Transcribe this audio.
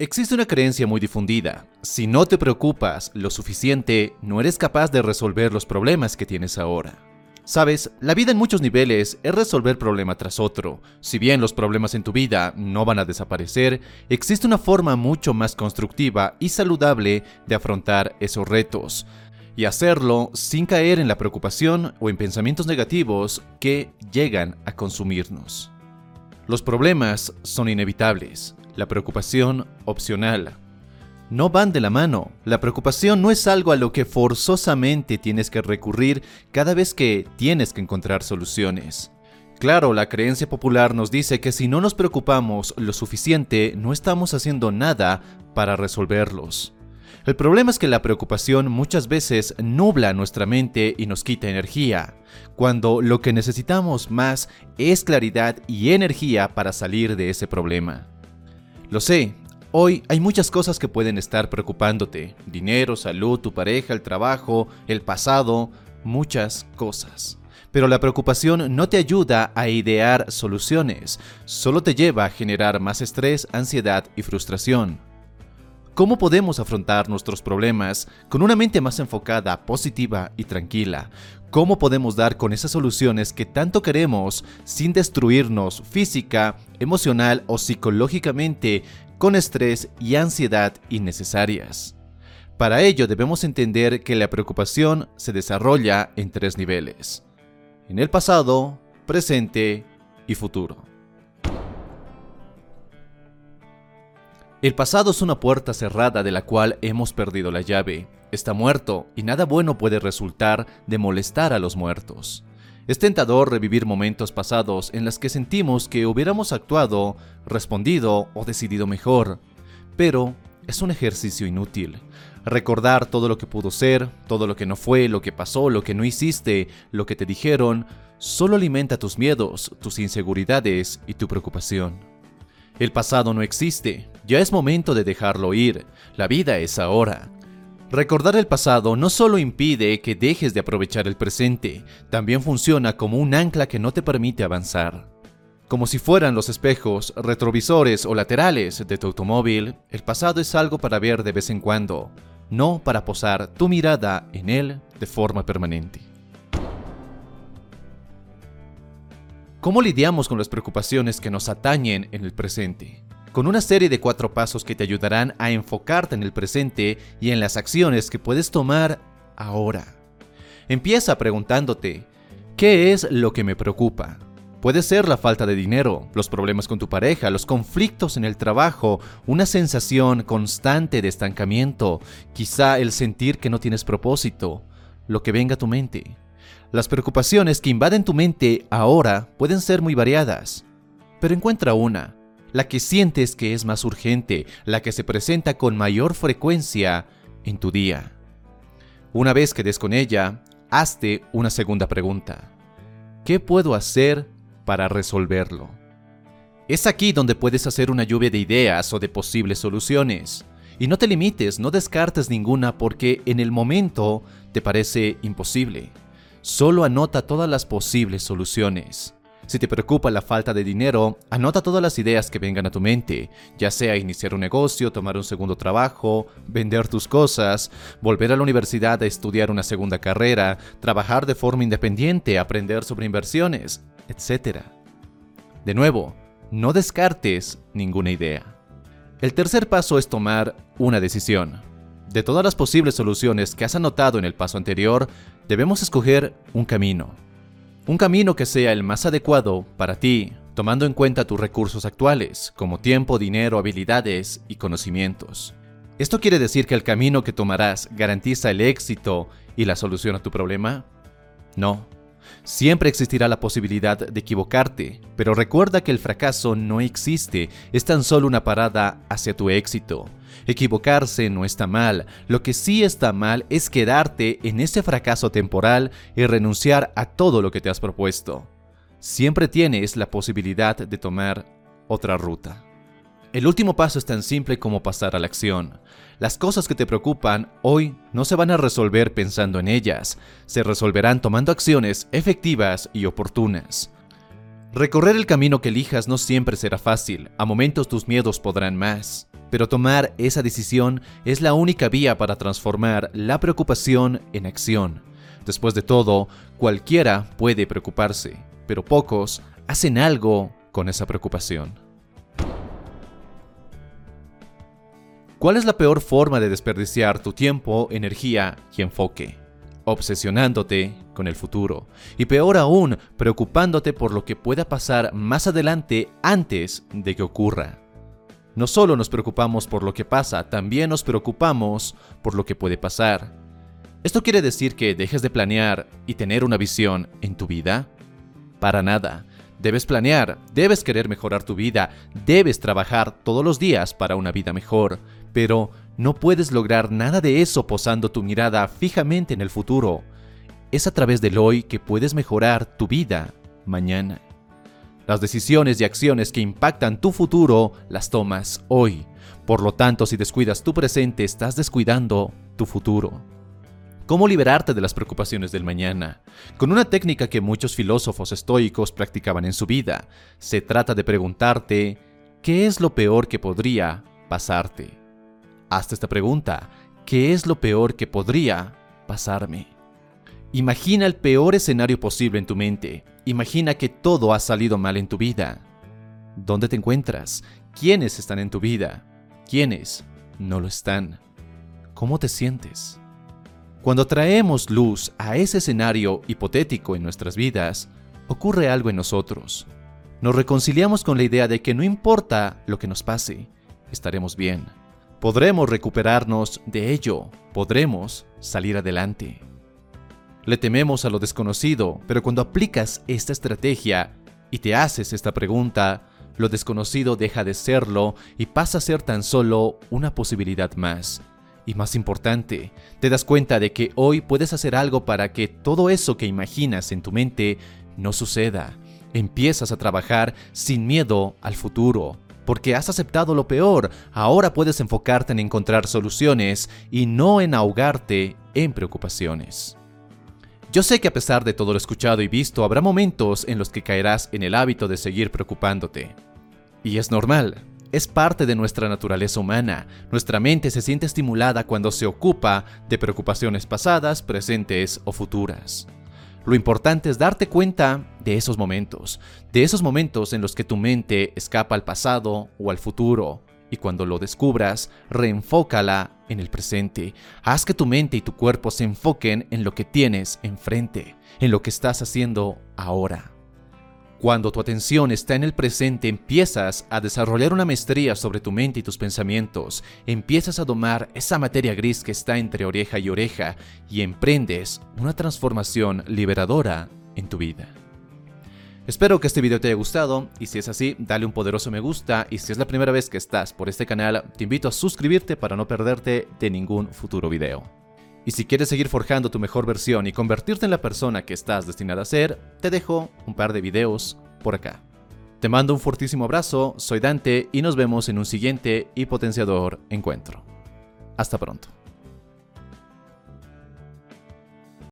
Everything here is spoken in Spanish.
Existe una creencia muy difundida. Si no te preocupas lo suficiente, no eres capaz de resolver los problemas que tienes ahora. Sabes, la vida en muchos niveles es resolver problema tras otro. Si bien los problemas en tu vida no van a desaparecer, existe una forma mucho más constructiva y saludable de afrontar esos retos. Y hacerlo sin caer en la preocupación o en pensamientos negativos que llegan a consumirnos. Los problemas son inevitables, la preocupación opcional. No van de la mano. La preocupación no es algo a lo que forzosamente tienes que recurrir cada vez que tienes que encontrar soluciones. Claro, la creencia popular nos dice que si no nos preocupamos lo suficiente, no estamos haciendo nada para resolverlos. El problema es que la preocupación muchas veces nubla nuestra mente y nos quita energía, cuando lo que necesitamos más es claridad y energía para salir de ese problema. Lo sé, hoy hay muchas cosas que pueden estar preocupándote, dinero, salud, tu pareja, el trabajo, el pasado, muchas cosas. Pero la preocupación no te ayuda a idear soluciones, solo te lleva a generar más estrés, ansiedad y frustración. ¿Cómo podemos afrontar nuestros problemas con una mente más enfocada, positiva y tranquila? ¿Cómo podemos dar con esas soluciones que tanto queremos sin destruirnos física, emocional o psicológicamente con estrés y ansiedad innecesarias? Para ello debemos entender que la preocupación se desarrolla en tres niveles. En el pasado, presente y futuro. El pasado es una puerta cerrada de la cual hemos perdido la llave. Está muerto y nada bueno puede resultar de molestar a los muertos. Es tentador revivir momentos pasados en los que sentimos que hubiéramos actuado, respondido o decidido mejor. Pero es un ejercicio inútil. Recordar todo lo que pudo ser, todo lo que no fue, lo que pasó, lo que no hiciste, lo que te dijeron, solo alimenta tus miedos, tus inseguridades y tu preocupación. El pasado no existe, ya es momento de dejarlo ir, la vida es ahora. Recordar el pasado no solo impide que dejes de aprovechar el presente, también funciona como un ancla que no te permite avanzar. Como si fueran los espejos, retrovisores o laterales de tu automóvil, el pasado es algo para ver de vez en cuando, no para posar tu mirada en él de forma permanente. ¿Cómo lidiamos con las preocupaciones que nos atañen en el presente? Con una serie de cuatro pasos que te ayudarán a enfocarte en el presente y en las acciones que puedes tomar ahora. Empieza preguntándote, ¿qué es lo que me preocupa? Puede ser la falta de dinero, los problemas con tu pareja, los conflictos en el trabajo, una sensación constante de estancamiento, quizá el sentir que no tienes propósito, lo que venga a tu mente. Las preocupaciones que invaden tu mente ahora pueden ser muy variadas, pero encuentra una, la que sientes que es más urgente, la que se presenta con mayor frecuencia en tu día. Una vez que des con ella, hazte una segunda pregunta. ¿Qué puedo hacer para resolverlo? Es aquí donde puedes hacer una lluvia de ideas o de posibles soluciones. Y no te limites, no descartes ninguna porque en el momento te parece imposible. Solo anota todas las posibles soluciones. Si te preocupa la falta de dinero, anota todas las ideas que vengan a tu mente, ya sea iniciar un negocio, tomar un segundo trabajo, vender tus cosas, volver a la universidad a estudiar una segunda carrera, trabajar de forma independiente, aprender sobre inversiones, etc. De nuevo, no descartes ninguna idea. El tercer paso es tomar una decisión. De todas las posibles soluciones que has anotado en el paso anterior, debemos escoger un camino. Un camino que sea el más adecuado para ti, tomando en cuenta tus recursos actuales, como tiempo, dinero, habilidades y conocimientos. ¿Esto quiere decir que el camino que tomarás garantiza el éxito y la solución a tu problema? No. Siempre existirá la posibilidad de equivocarte, pero recuerda que el fracaso no existe, es tan solo una parada hacia tu éxito. Equivocarse no está mal, lo que sí está mal es quedarte en ese fracaso temporal y renunciar a todo lo que te has propuesto. Siempre tienes la posibilidad de tomar otra ruta. El último paso es tan simple como pasar a la acción. Las cosas que te preocupan hoy no se van a resolver pensando en ellas, se resolverán tomando acciones efectivas y oportunas. Recorrer el camino que elijas no siempre será fácil, a momentos tus miedos podrán más, pero tomar esa decisión es la única vía para transformar la preocupación en acción. Después de todo, cualquiera puede preocuparse, pero pocos hacen algo con esa preocupación. ¿Cuál es la peor forma de desperdiciar tu tiempo, energía y enfoque? Obsesionándote con el futuro. Y peor aún, preocupándote por lo que pueda pasar más adelante antes de que ocurra. No solo nos preocupamos por lo que pasa, también nos preocupamos por lo que puede pasar. ¿Esto quiere decir que dejes de planear y tener una visión en tu vida? Para nada. Debes planear, debes querer mejorar tu vida, debes trabajar todos los días para una vida mejor, pero no puedes lograr nada de eso posando tu mirada fijamente en el futuro. Es a través del hoy que puedes mejorar tu vida mañana. Las decisiones y acciones que impactan tu futuro las tomas hoy. Por lo tanto, si descuidas tu presente, estás descuidando tu futuro. ¿Cómo liberarte de las preocupaciones del mañana? Con una técnica que muchos filósofos estoicos practicaban en su vida. Se trata de preguntarte, ¿qué es lo peor que podría pasarte? Hazte esta pregunta, ¿qué es lo peor que podría pasarme? Imagina el peor escenario posible en tu mente. Imagina que todo ha salido mal en tu vida. ¿Dónde te encuentras? ¿Quiénes están en tu vida? ¿Quiénes no lo están? ¿Cómo te sientes? Cuando traemos luz a ese escenario hipotético en nuestras vidas, ocurre algo en nosotros. Nos reconciliamos con la idea de que no importa lo que nos pase, estaremos bien podremos recuperarnos de ello, podremos salir adelante. Le tememos a lo desconocido, pero cuando aplicas esta estrategia y te haces esta pregunta, lo desconocido deja de serlo y pasa a ser tan solo una posibilidad más. Y más importante, te das cuenta de que hoy puedes hacer algo para que todo eso que imaginas en tu mente no suceda. Empiezas a trabajar sin miedo al futuro, porque has aceptado lo peor, ahora puedes enfocarte en encontrar soluciones y no en ahogarte en preocupaciones. Yo sé que a pesar de todo lo escuchado y visto, habrá momentos en los que caerás en el hábito de seguir preocupándote. Y es normal, es parte de nuestra naturaleza humana. Nuestra mente se siente estimulada cuando se ocupa de preocupaciones pasadas, presentes o futuras. Lo importante es darte cuenta de esos momentos, de esos momentos en los que tu mente escapa al pasado o al futuro. Y cuando lo descubras, reenfócala en el presente. Haz que tu mente y tu cuerpo se enfoquen en lo que tienes enfrente, en lo que estás haciendo ahora. Cuando tu atención está en el presente, empiezas a desarrollar una maestría sobre tu mente y tus pensamientos, empiezas a domar esa materia gris que está entre oreja y oreja y emprendes una transformación liberadora en tu vida. Espero que este video te haya gustado y si es así, dale un poderoso me gusta y si es la primera vez que estás por este canal, te invito a suscribirte para no perderte de ningún futuro video. Y si quieres seguir forjando tu mejor versión y convertirte en la persona que estás destinada a ser, te dejo un par de videos por acá. Te mando un fortísimo abrazo, soy Dante y nos vemos en un siguiente y potenciador encuentro. Hasta pronto.